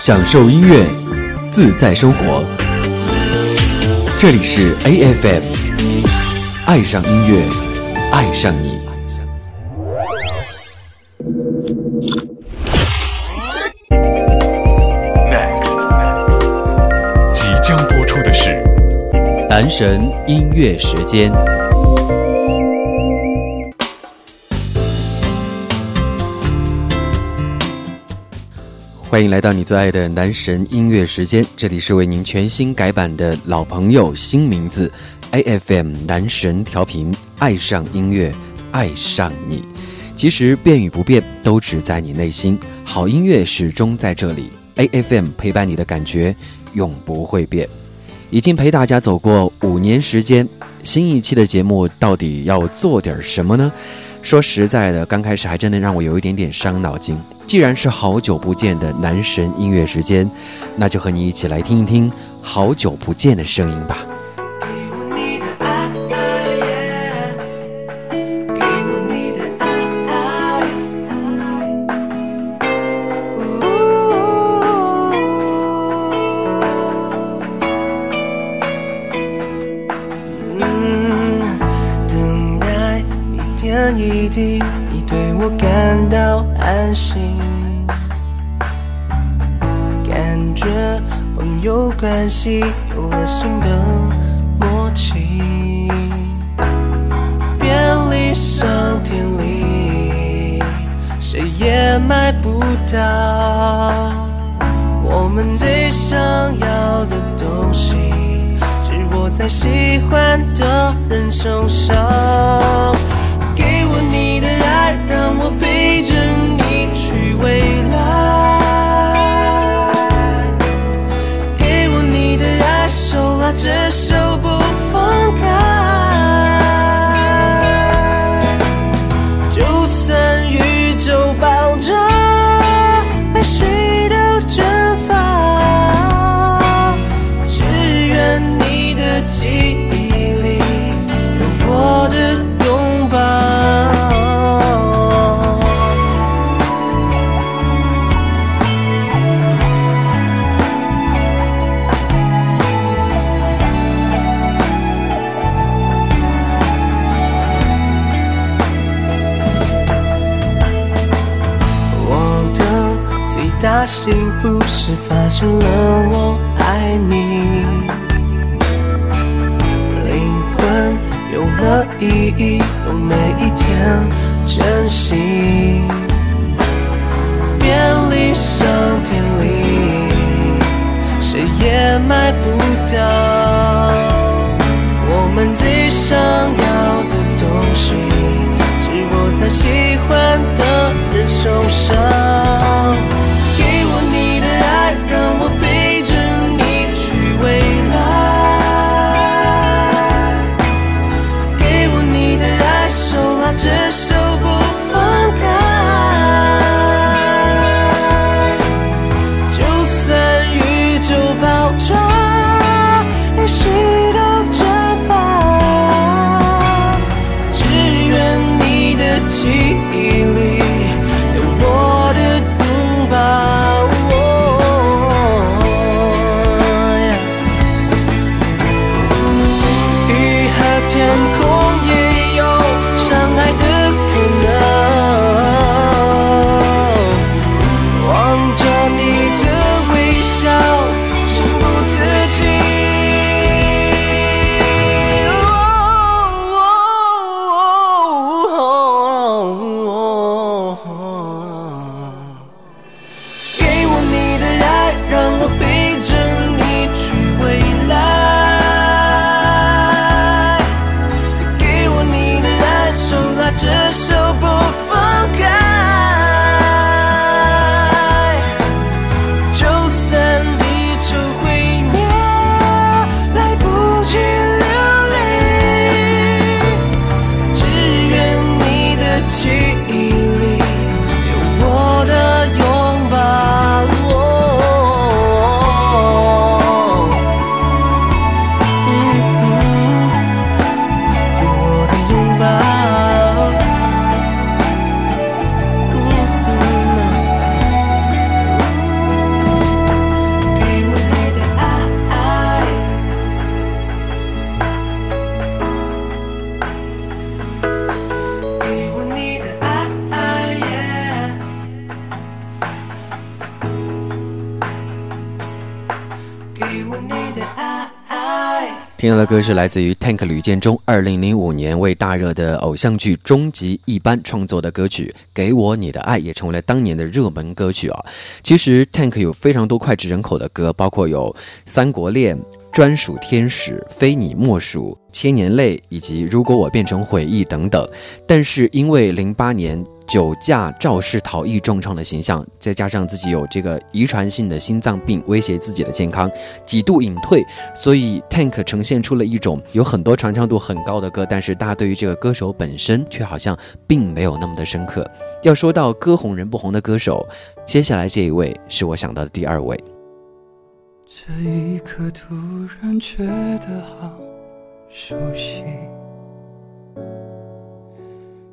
享受音乐，自在生活。这里是 A F M，爱上音乐，爱上你。Next，即将播出的是男神音乐时间。欢迎来到你最爱的男神音乐时间，这里是为您全新改版的老朋友新名字 A F M 男神调频，爱上音乐，爱上你。其实变与不变都只在你内心，好音乐始终在这里。A F M 陪伴你的感觉永不会变，已经陪大家走过五年时间，新一期的节目到底要做点什么呢？说实在的，刚开始还真的让我有一点点伤脑筋。既然是好久不见的男神音乐时间，那就和你一起来听一听好久不见的声音吧。关心，感觉朋友关系有了新的默契，便利商店里谁也买不到我们最想要的东西。只握在喜欢的人手上。给我你的爱，让我陪是发现了我爱你，灵魂有了意义，我每一天珍惜。便利商店里，谁也买不到我们最想要的东西，只握在喜欢的人手上。听到的歌是来自于 Tank 吕建中，二零零五年为大热的偶像剧《终极一班》创作的歌曲《给我你的爱》，也成为了当年的热门歌曲啊。其实 Tank 有非常多脍炙人口的歌，包括有《三国恋》。专属天使，非你莫属，千年泪，以及如果我变成回忆等等。但是因为零八年酒驾肇事逃逸重创的形象，再加上自己有这个遗传性的心脏病威胁自己的健康，几度隐退，所以 Tank 呈现出了一种有很多传唱度很高的歌，但是大家对于这个歌手本身却好像并没有那么的深刻。要说到歌红人不红的歌手，接下来这一位是我想到的第二位。这一刻突然觉得好熟悉，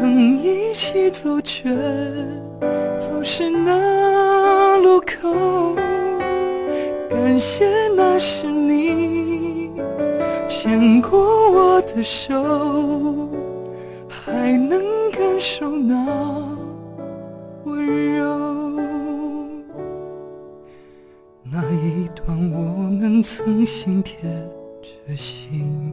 曾一起走却走失那路口。感谢那是你牵过我的手，还能感受那温柔。那一段我们曾心贴着心，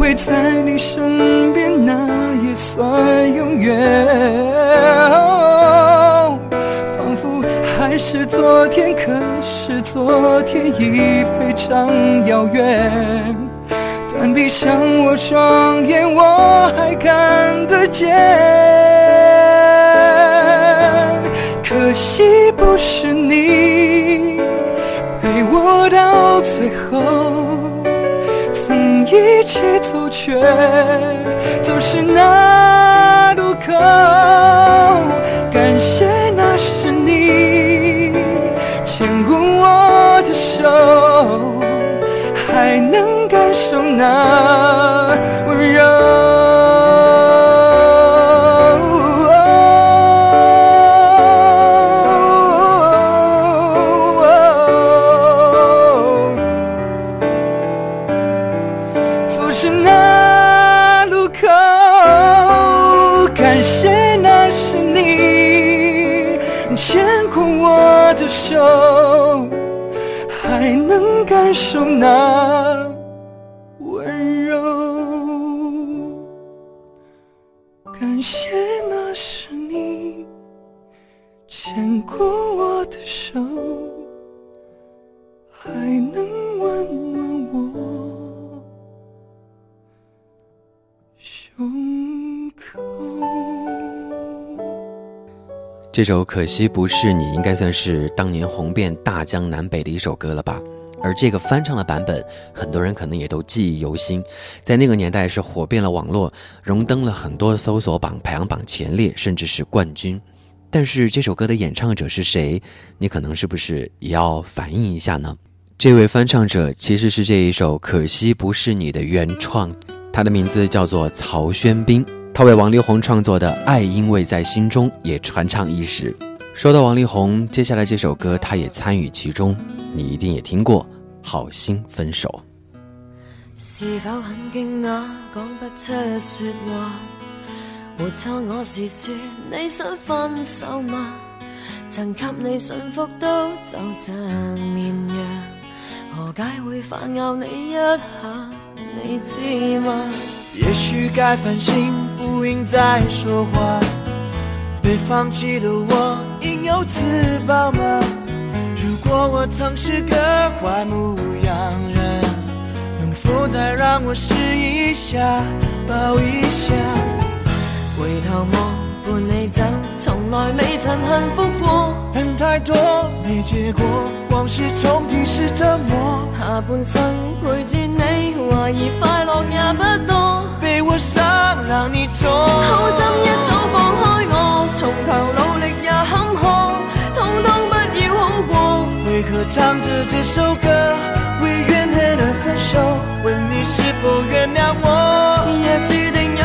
围在你身边，那也算永远。仿佛还是昨天，可是昨天已非常遥远。但闭上我双眼，我还看得见。却总是难感谢那是你牵过我的手，还能温暖我胸口。这首《可惜不是你》应该算是当年红遍大江南北的一首歌了吧？而这个翻唱的版本，很多人可能也都记忆犹新，在那个年代是火遍了网络，荣登了很多搜索榜排行榜前列，甚至是冠军。但是这首歌的演唱者是谁？你可能是不是也要反映一下呢？这位翻唱者其实是这一首《可惜不是你》的原创，他的名字叫做曹轩宾，他为王力宏创作的《爱因为在心中》也传唱一时。说到王力宏，接下来这首歌他也参与其中，你一定也听过《好心分手》。是否很惊讶，讲不出说话？没错，我是说你想分手吗？曾给你驯服都就像绵羊，何解会反咬你一下？你知吗？也许该反省，不应再说话。被放弃的我，应有自保吗？如果我曾是个坏牧羊人，能否再让我试一下，抱一下？回头望，伴你走，从来未曾幸福过。恨太多，没结果，往事重提是折磨。下半生陪住你，怀疑快乐也不多。被我伤，让你痛。好心一早放开我，从头努力也坎坷，通通不要好过。为何唱着这首歌，为怨恨而分手？问你是否原谅我？也注定有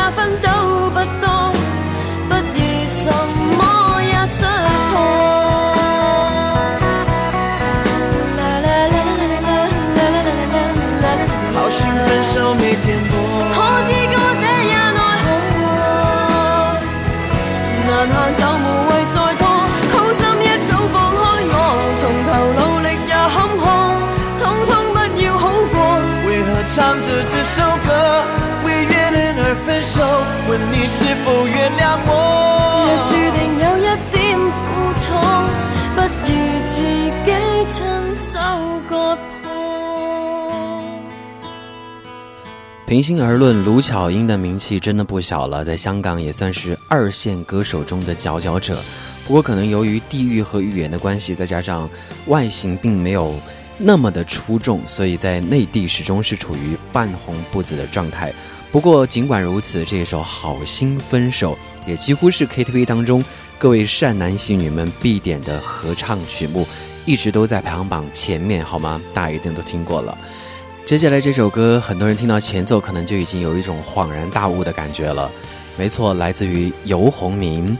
否原谅若我？注定有一點苦楚，不如自己親手割破。平心而论，卢巧音的名气真的不小了，在香港也算是二线歌手中的佼佼者。不过，可能由于地域和语言的关系，再加上外形并没有那么的出众，所以在内地始终是处于半红不紫的状态。不过，尽管如此，这首《好心分手》也几乎是 KTV 当中各位善男信女们必点的合唱曲目，一直都在排行榜前面，好吗？大家一定都听过了。接下来这首歌，很多人听到前奏可能就已经有一种恍然大悟的感觉了。没错，来自于游鸿明，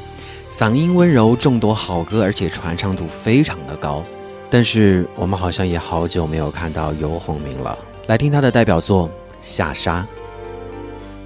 嗓音温柔，众多好歌，而且传唱度非常的高。但是我们好像也好久没有看到游鸿明了。来听他的代表作《下沙》。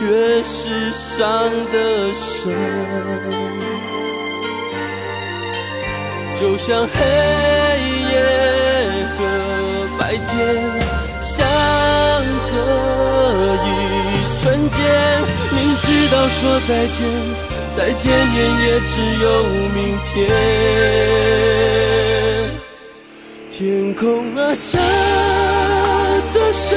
越是伤得深，就像黑夜和白天相隔一瞬间，明知道说再见，再见面也只有明天。天空啊，下着沙，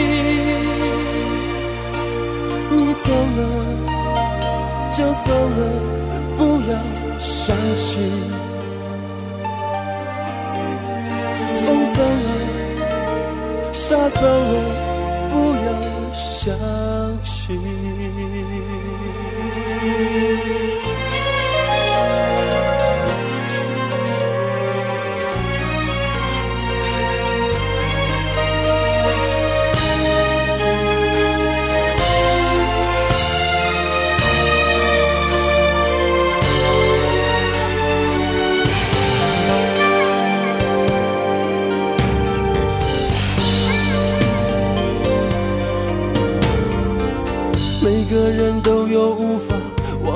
走了就走了，不要想起。风走了，沙走了，不要想起。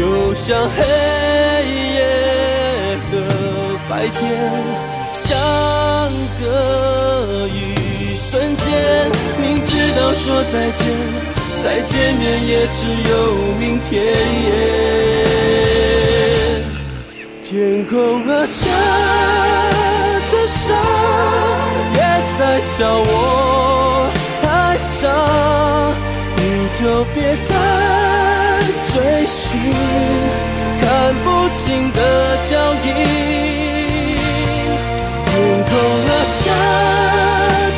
就像黑夜和白天相隔一瞬间。明知道说再见，再见面也只有明天。天空啊，下着沙，也在笑我太傻，你就别追寻看不清的脚印。天空啊，下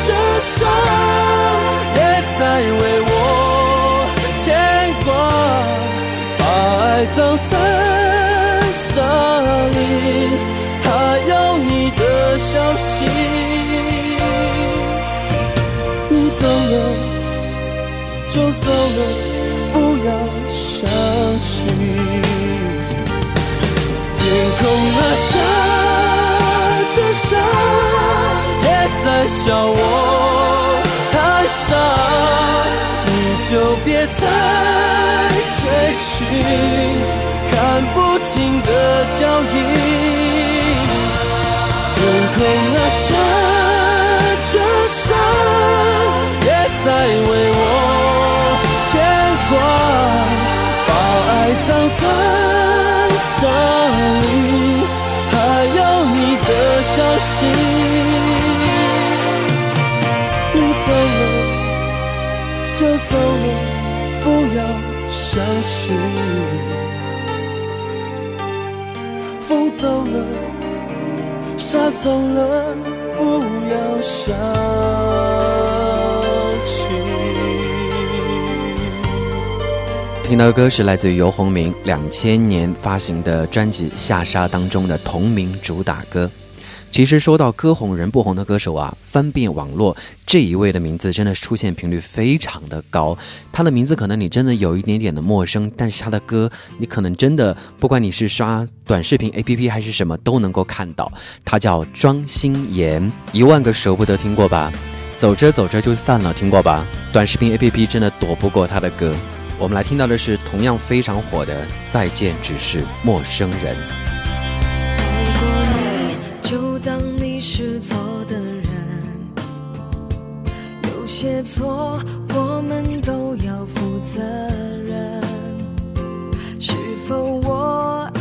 着伤，也在为我牵挂，把爱葬在沙里，还有你的消息。你走了就走了，不要想起。天空啊，下着沙，也在笑我太傻，你就别再追寻。看不清的脚印，天空啊，下着沙，也在为我牵挂，葬在沙里，还有你的消息。你走了就走了，不要想起。风走了，沙走了，不要想听到的歌是来自于游鸿明两千年发行的专辑《下沙》当中的同名主打歌。其实说到歌红人不红的歌手啊，翻遍网络这一位的名字真的出现频率非常的高。他的名字可能你真的有一点点的陌生，但是他的歌你可能真的不管你是刷短视频 APP 还是什么都能够看到。他叫庄心妍，一万个舍不得听过吧？走着走着就散了，听过吧？短视频 APP 真的躲不过他的歌。我们来听到的是同样非常火的《再见只是陌生人》。爱过你，就当你是错的人。有些错，我们都要负责任。是否我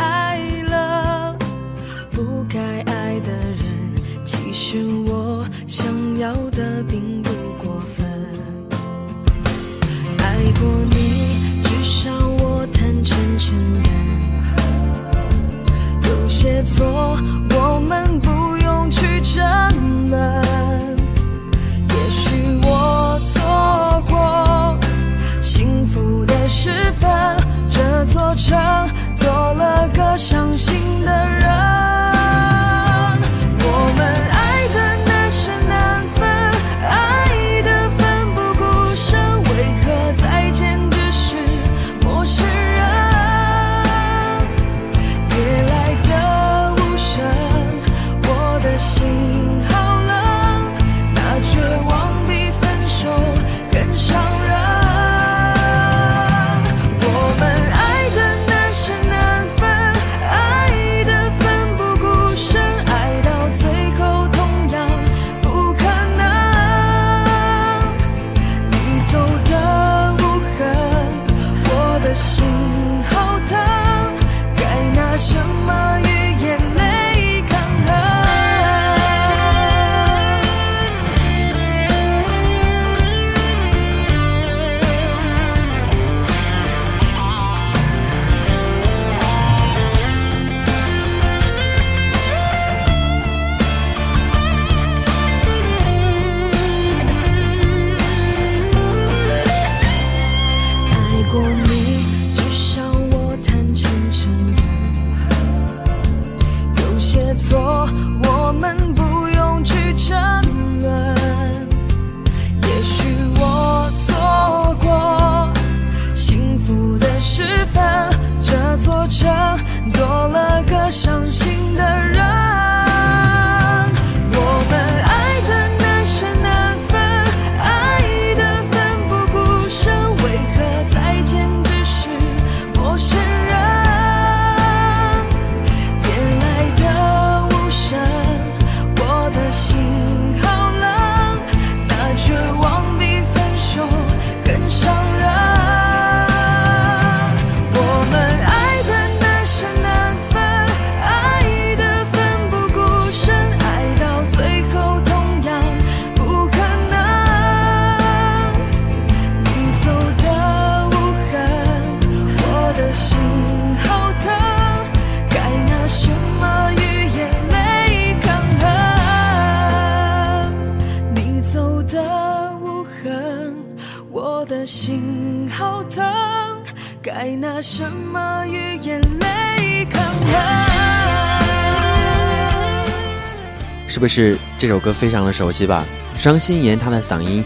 是不是这首歌非常的熟悉吧？张欣妍她的嗓音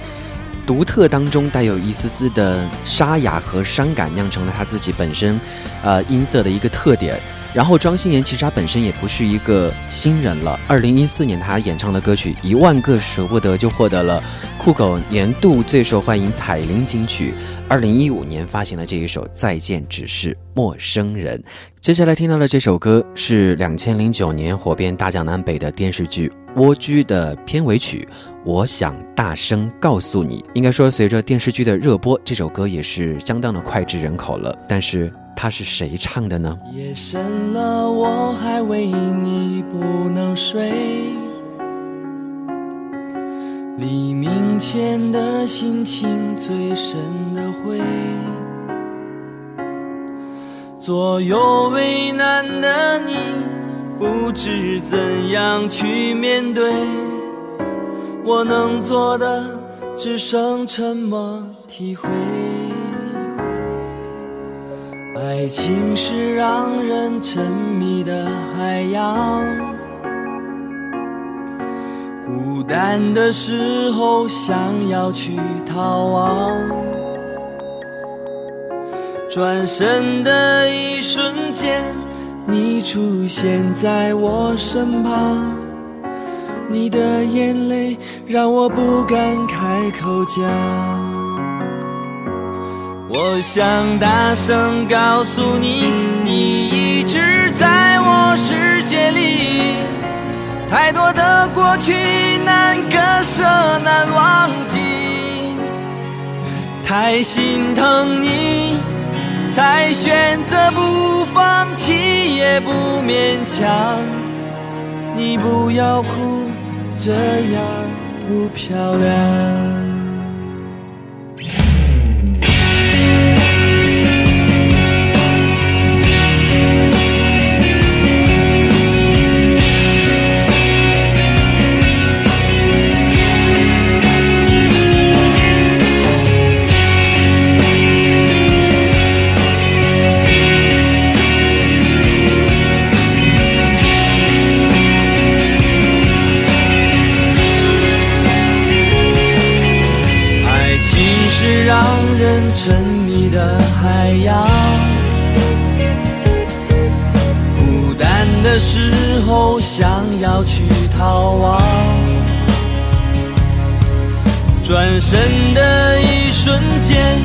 独特当中带有一丝丝的沙哑和伤感，酿成了他自己本身呃音色的一个特点。然后庄心妍其实她本身也不是一个新人了。二零一四年她演唱的歌曲《一万个舍不得》就获得了酷狗年度最受欢迎彩铃金曲。二零一五年发行了这一首《再见只是陌生人》。接下来听到的这首歌是两千零九年火遍大江南北的电视剧《蜗居》的片尾曲。我想大声告诉你，应该说随着电视剧的热播，这首歌也是相当的脍炙人口了。但是。它是谁唱的呢？夜深了，我还为你不能睡。黎明前的心情最深的灰，左右为难的你，不知怎样去面对。我能做的，只剩沉默体会。爱情是让人沉迷的海洋，孤单的时候想要去逃亡，转身的一瞬间，你出现在我身旁，你的眼泪让我不敢开口讲。我想大声告诉你，你一直在我世界里。太多的过去难割舍难忘记，太心疼你，才选择不放弃也不勉强。你不要哭，这样不漂亮。深的一瞬间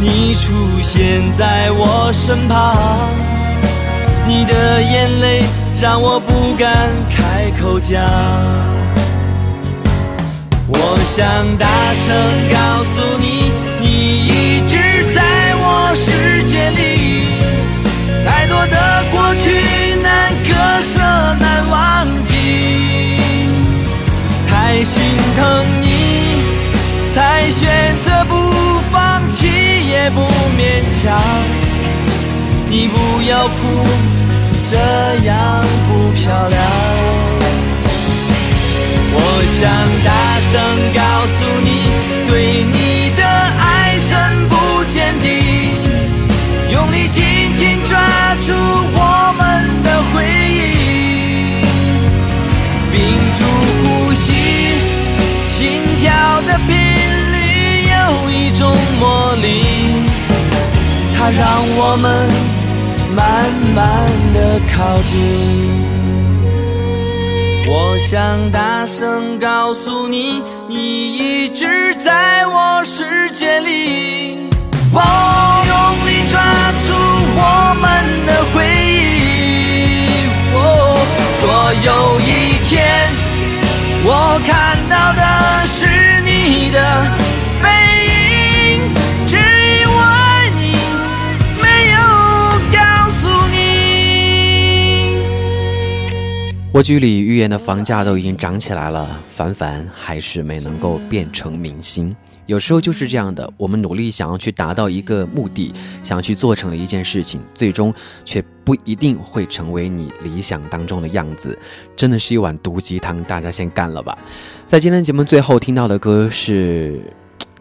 你出现在我身旁，你的眼泪让我不敢开口讲。我想大声告诉你，你一直在我世界里。太多的过去难割舍难忘记，太心疼你，才选择不放弃也不勉强。你不要哭，这样不漂亮。我想大声告诉你，对你的爱深不见底，用力紧紧抓住我们的回忆，屏住呼吸，心跳的频率有一种魔力，它让我们。慢慢的靠近，我想大声告诉你，你一直在我世界里。我用力抓住我们的回忆，说有一天，我看到的是你的。蜗居里预言的房价都已经涨起来了，凡凡还是没能够变成明星。有时候就是这样的，我们努力想要去达到一个目的，想要去做成了一件事情，最终却不一定会成为你理想当中的样子。真的是一碗毒鸡汤，大家先干了吧。在今天节目最后听到的歌是。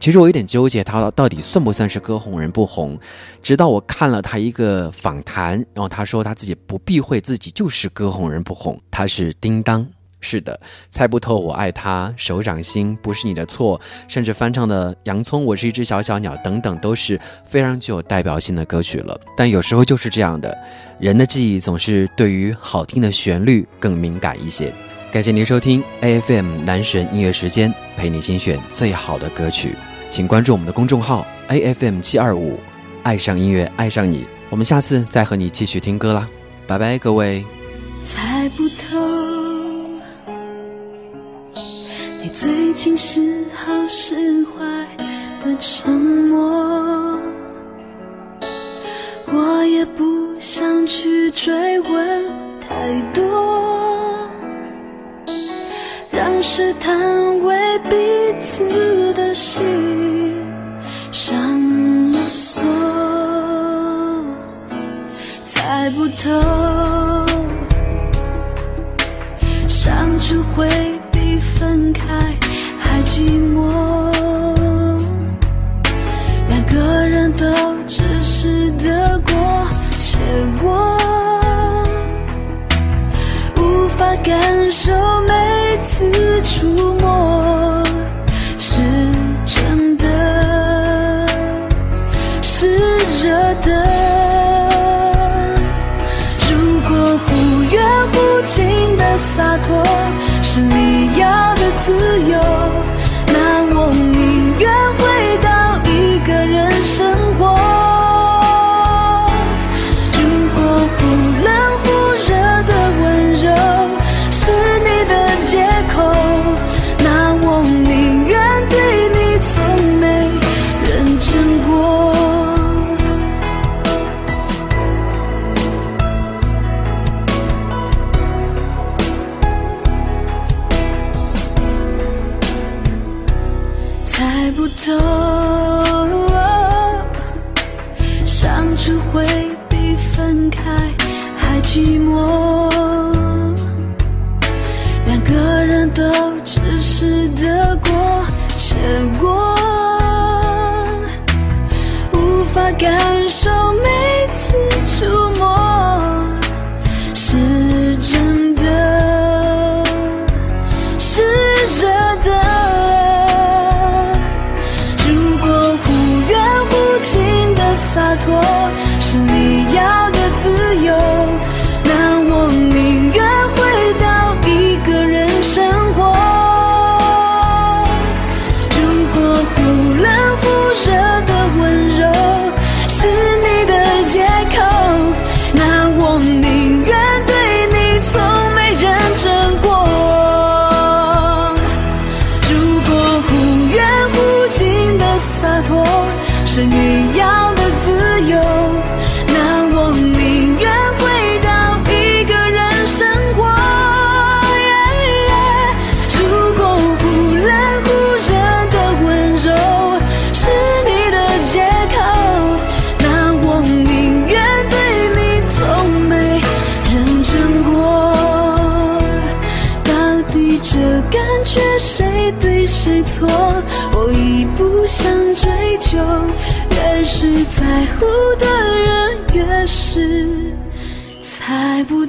其实我有点纠结，他到底算不算是歌红人不红？直到我看了他一个访谈，然后他说他自己不避讳自己就是歌红人不红，他是叮当。是的，猜不透我爱他，手掌心不是你的错，甚至翻唱的《洋葱》，我是一只小小鸟等等，都是非常具有代表性的歌曲了。但有时候就是这样的，人的记忆总是对于好听的旋律更敏感一些。感谢您收听 A F M 男神音乐时间，陪你精选最好的歌曲，请关注我们的公众号 A F M 七二五，爱上音乐，爱上你。我们下次再和你继续听歌啦，拜拜，各位。猜不透。你最近是好是坏的沉默，我也不想去追问太多，试探为彼此的心上了锁，猜不透，相处会比。分开还寂寞，两个人都只是得过且过，无法感受次触摸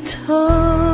头，